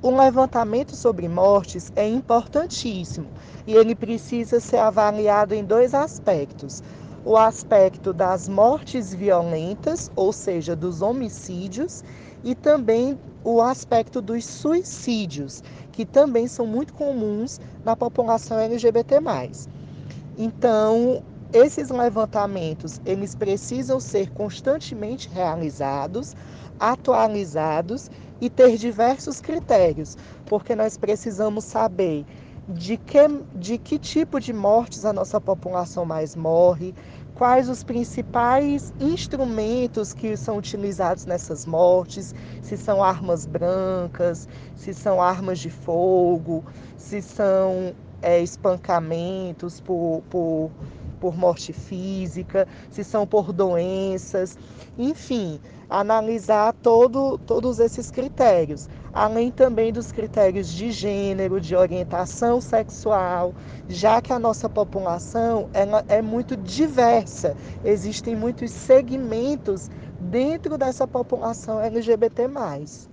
O levantamento sobre mortes é importantíssimo e ele precisa ser avaliado em dois aspectos: o aspecto das mortes violentas, ou seja, dos homicídios, e também o aspecto dos suicídios, que também são muito comuns na população LGBT+. Então, esses levantamentos, eles precisam ser constantemente realizados, atualizados e ter diversos critérios, porque nós precisamos saber de que, de que tipo de mortes a nossa população mais morre, quais os principais instrumentos que são utilizados nessas mortes, se são armas brancas, se são armas de fogo, se são é, espancamentos por, por, por morte física, se são por doenças, enfim, analisar todo, todos esses critérios, além também dos critérios de gênero, de orientação sexual, já que a nossa população ela é muito diversa, existem muitos segmentos dentro dessa população LGBT+.